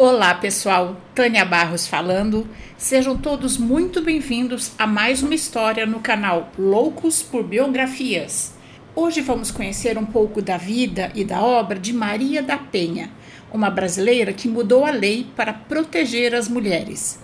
Olá, pessoal. Tânia Barros falando. Sejam todos muito bem-vindos a mais uma história no canal Loucos por Biografias. Hoje vamos conhecer um pouco da vida e da obra de Maria da Penha, uma brasileira que mudou a lei para proteger as mulheres.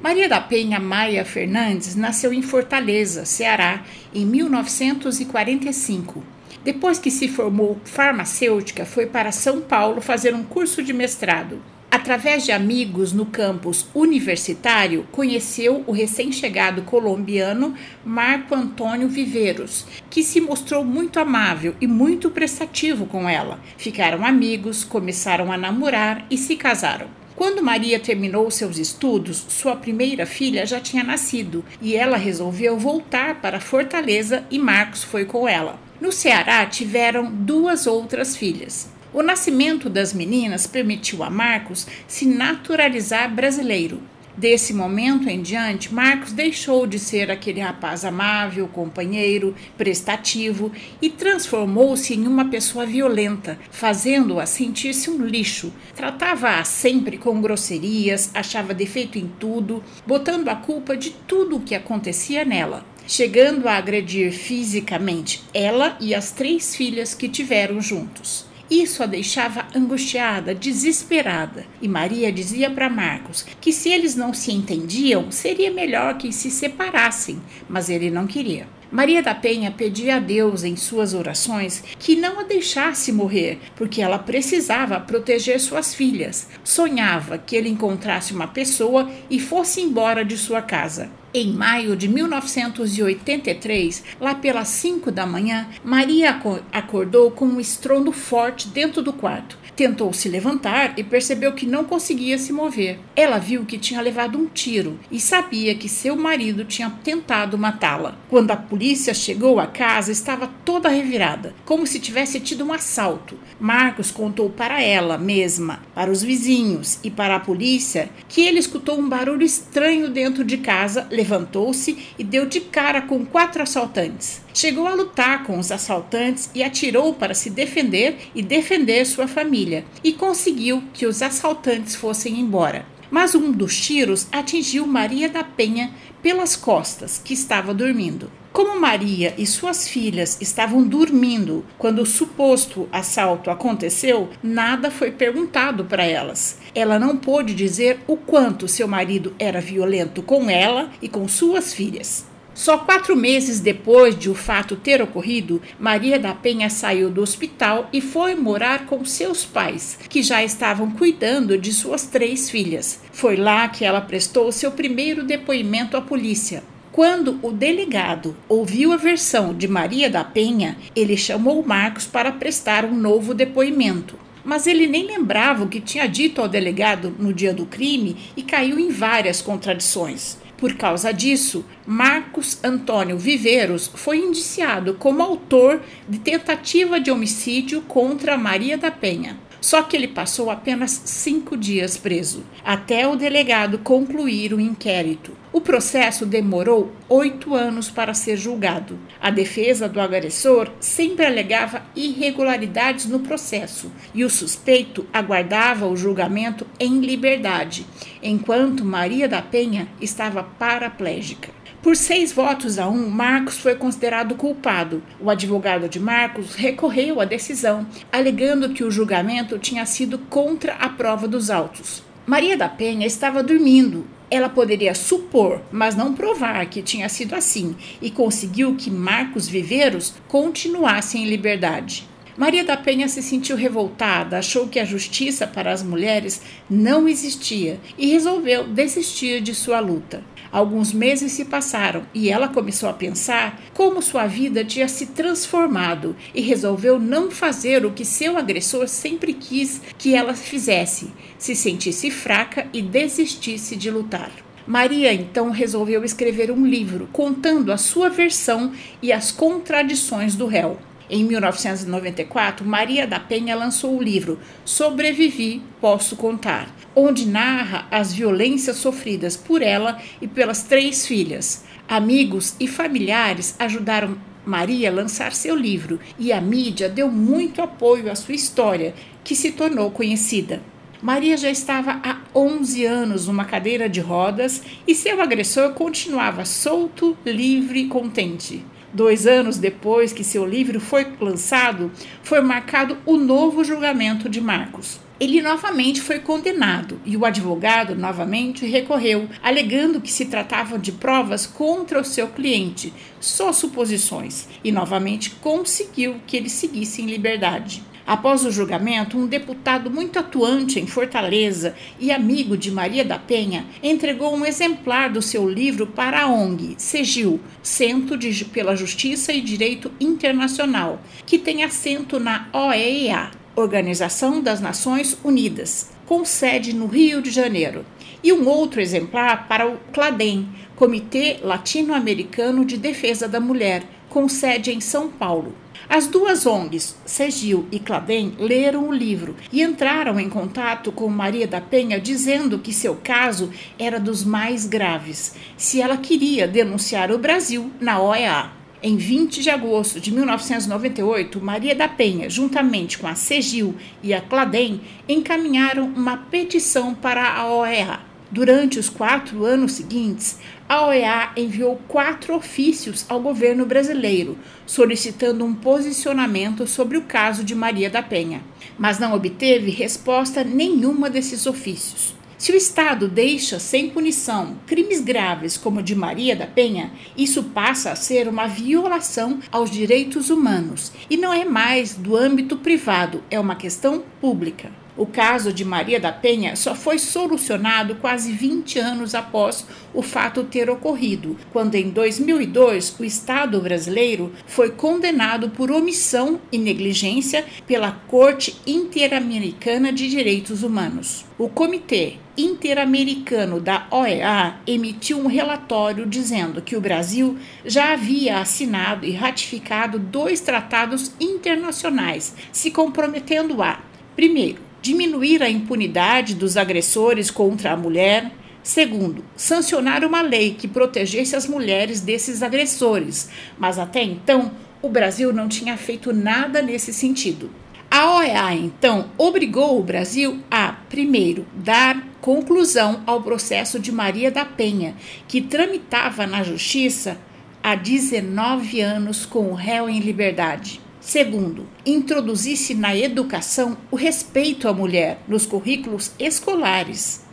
Maria da Penha Maia Fernandes nasceu em Fortaleza, Ceará, em 1945. Depois que se formou farmacêutica, foi para São Paulo fazer um curso de mestrado. Através de amigos no campus universitário, conheceu o recém-chegado colombiano Marco Antônio Viveiros, que se mostrou muito amável e muito prestativo com ela. Ficaram amigos, começaram a namorar e se casaram. Quando Maria terminou seus estudos, sua primeira filha já tinha nascido e ela resolveu voltar para Fortaleza e Marcos foi com ela. No Ceará tiveram duas outras filhas. O nascimento das meninas permitiu a Marcos se naturalizar brasileiro. Desse momento em diante, Marcos deixou de ser aquele rapaz amável, companheiro, prestativo e transformou-se em uma pessoa violenta, fazendo-a sentir-se um lixo. Tratava-a sempre com grosserias, achava defeito em tudo, botando a culpa de tudo o que acontecia nela, chegando a agredir fisicamente ela e as três filhas que tiveram juntos. Isso a deixava angustiada, desesperada. E Maria dizia para Marcos que se eles não se entendiam, seria melhor que se separassem, mas ele não queria. Maria da Penha pedia a Deus em suas orações que não a deixasse morrer, porque ela precisava proteger suas filhas. Sonhava que ele encontrasse uma pessoa e fosse embora de sua casa. Em maio de 1983, lá pelas 5 da manhã, Maria acordou com um estrondo forte dentro do quarto. Tentou se levantar e percebeu que não conseguia se mover. Ela viu que tinha levado um tiro e sabia que seu marido tinha tentado matá-la. Quando a polícia chegou à casa, estava toda revirada, como se tivesse tido um assalto. Marcos contou para ela mesma, para os vizinhos e para a polícia que ele escutou um barulho estranho dentro de casa, levantou-se e deu de cara com quatro assaltantes. Chegou a lutar com os assaltantes e atirou para se defender e defender sua família, e conseguiu que os assaltantes fossem embora. Mas um dos tiros atingiu Maria da Penha pelas costas, que estava dormindo. Como Maria e suas filhas estavam dormindo quando o suposto assalto aconteceu, nada foi perguntado para elas. Ela não pôde dizer o quanto seu marido era violento com ela e com suas filhas. Só quatro meses depois de o fato ter ocorrido, Maria da Penha saiu do hospital e foi morar com seus pais, que já estavam cuidando de suas três filhas. Foi lá que ela prestou seu primeiro depoimento à polícia. Quando o delegado ouviu a versão de Maria da Penha, ele chamou Marcos para prestar um novo depoimento. Mas ele nem lembrava o que tinha dito ao delegado no dia do crime e caiu em várias contradições. Por causa disso, Marcos Antônio Viveiros foi indiciado como autor de tentativa de homicídio contra Maria da Penha. Só que ele passou apenas cinco dias preso, até o delegado concluir o inquérito. O processo demorou oito anos para ser julgado. A defesa do agressor sempre alegava irregularidades no processo e o suspeito aguardava o julgamento em liberdade, enquanto Maria da Penha estava paraplégica. Por seis votos a um, Marcos foi considerado culpado. O advogado de Marcos recorreu à decisão, alegando que o julgamento tinha sido contra a prova dos autos. Maria da Penha estava dormindo. Ela poderia supor, mas não provar que tinha sido assim, e conseguiu que Marcos Viveiros continuasse em liberdade. Maria da Penha se sentiu revoltada, achou que a justiça para as mulheres não existia e resolveu desistir de sua luta. Alguns meses se passaram e ela começou a pensar como sua vida tinha se transformado e resolveu não fazer o que seu agressor sempre quis que ela fizesse, se sentisse fraca e desistisse de lutar. Maria então resolveu escrever um livro contando a sua versão e as contradições do réu. Em 1994, Maria da Penha lançou o livro Sobrevivi, Posso Contar, onde narra as violências sofridas por ela e pelas três filhas. Amigos e familiares ajudaram Maria a lançar seu livro e a mídia deu muito apoio à sua história, que se tornou conhecida. Maria já estava há 11 anos numa cadeira de rodas e seu agressor continuava solto, livre e contente. Dois anos depois que seu livro foi lançado, foi marcado o novo julgamento de Marcos. Ele novamente foi condenado e o advogado novamente recorreu, alegando que se tratava de provas contra o seu cliente, só suposições, e novamente conseguiu que ele seguisse em liberdade. Após o julgamento, um deputado muito atuante em Fortaleza e amigo de Maria da Penha entregou um exemplar do seu livro para a ONG CEGIL, Centro de, pela Justiça e Direito Internacional, que tem assento na OEA, Organização das Nações Unidas, com sede no Rio de Janeiro, e um outro exemplar para o CLADEM, Comitê Latino-Americano de Defesa da Mulher, com sede em São Paulo. As duas ONGs, Segil e Cladem, leram o livro e entraram em contato com Maria da Penha dizendo que seu caso era dos mais graves, se ela queria denunciar o Brasil na OEA. Em 20 de agosto de 1998, Maria da Penha, juntamente com a CEGIL e a Cladem, encaminharam uma petição para a OEA. Durante os quatro anos seguintes, a OEA enviou quatro ofícios ao governo brasileiro, solicitando um posicionamento sobre o caso de Maria da Penha, mas não obteve resposta nenhuma desses ofícios. Se o Estado deixa sem punição crimes graves como o de Maria da Penha, isso passa a ser uma violação aos direitos humanos e não é mais do âmbito privado, é uma questão pública. O caso de Maria da Penha só foi solucionado quase 20 anos após o fato ter ocorrido, quando em 2002 o Estado brasileiro foi condenado por omissão e negligência pela Corte Interamericana de Direitos Humanos. O Comitê Interamericano da OEA emitiu um relatório dizendo que o Brasil já havia assinado e ratificado dois tratados internacionais, se comprometendo a, primeiro, diminuir a impunidade dos agressores contra a mulher. Segundo, sancionar uma lei que protegesse as mulheres desses agressores, mas até então o Brasil não tinha feito nada nesse sentido. A OEA, então, obrigou o Brasil a, primeiro, dar conclusão ao processo de Maria da Penha, que tramitava na Justiça há 19 anos com o réu em liberdade. Segundo, introduzisse na educação o respeito à mulher nos currículos escolares.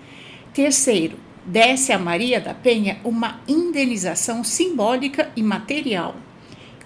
Terceiro, desse a Maria da Penha uma indenização simbólica e material.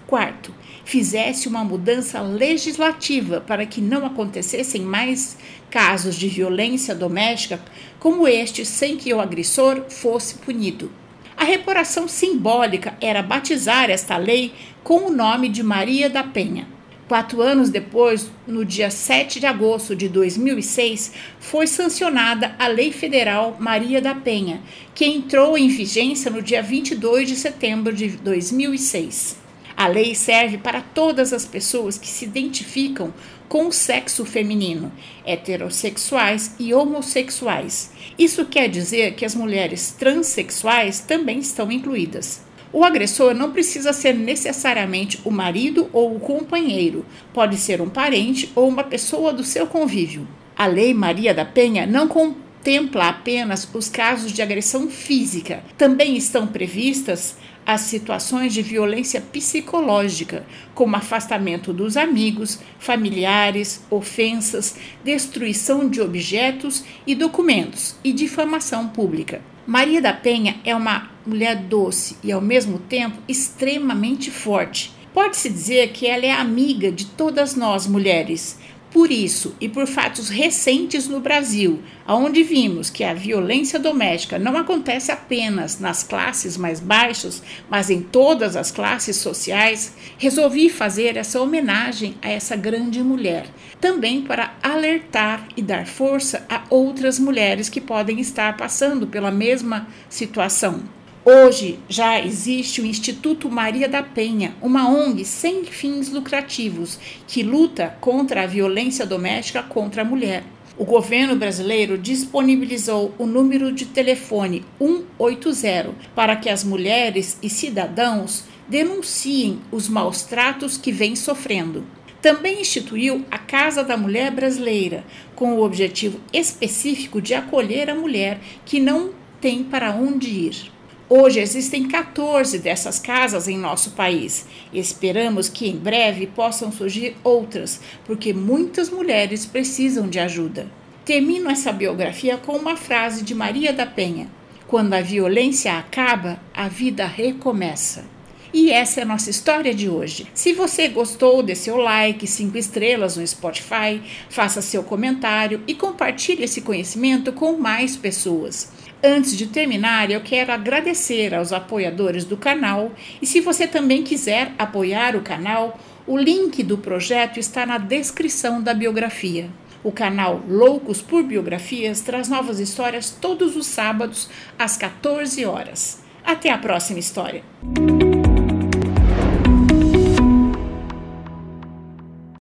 Quarto, fizesse uma mudança legislativa para que não acontecessem mais casos de violência doméstica como este, sem que o agressor fosse punido. A reparação simbólica era batizar esta lei com o nome de Maria da Penha. Quatro anos depois, no dia 7 de agosto de 2006, foi sancionada a Lei Federal Maria da Penha, que entrou em vigência no dia 22 de setembro de 2006. A lei serve para todas as pessoas que se identificam com o sexo feminino, heterossexuais e homossexuais. Isso quer dizer que as mulheres transexuais também estão incluídas. O agressor não precisa ser necessariamente o marido ou o companheiro, pode ser um parente ou uma pessoa do seu convívio. A Lei Maria da Penha não contempla apenas os casos de agressão física, também estão previstas as situações de violência psicológica, como afastamento dos amigos, familiares, ofensas, destruição de objetos e documentos e difamação pública. Maria da Penha é uma mulher doce e, ao mesmo tempo, extremamente forte. Pode-se dizer que ela é amiga de todas nós mulheres, por isso e por fatos recentes no Brasil, onde vimos que a violência doméstica não acontece apenas nas classes mais baixas, mas em todas as classes sociais, resolvi fazer essa homenagem a essa grande mulher, também para alertar e dar força a outras mulheres que podem estar passando pela mesma situação. Hoje já existe o Instituto Maria da Penha, uma ONG sem fins lucrativos que luta contra a violência doméstica contra a mulher. O governo brasileiro disponibilizou o número de telefone 180 para que as mulheres e cidadãos denunciem os maus tratos que vêm sofrendo. Também instituiu a Casa da Mulher Brasileira, com o objetivo específico de acolher a mulher que não tem para onde ir. Hoje existem 14 dessas casas em nosso país. Esperamos que em breve possam surgir outras, porque muitas mulheres precisam de ajuda. Termino essa biografia com uma frase de Maria da Penha: Quando a violência acaba, a vida recomeça. E essa é a nossa história de hoje. Se você gostou, dê seu like, cinco estrelas no Spotify, faça seu comentário e compartilhe esse conhecimento com mais pessoas. Antes de terminar, eu quero agradecer aos apoiadores do canal e se você também quiser apoiar o canal, o link do projeto está na descrição da biografia. O canal Loucos por Biografias traz novas histórias todos os sábados às 14 horas. Até a próxima história!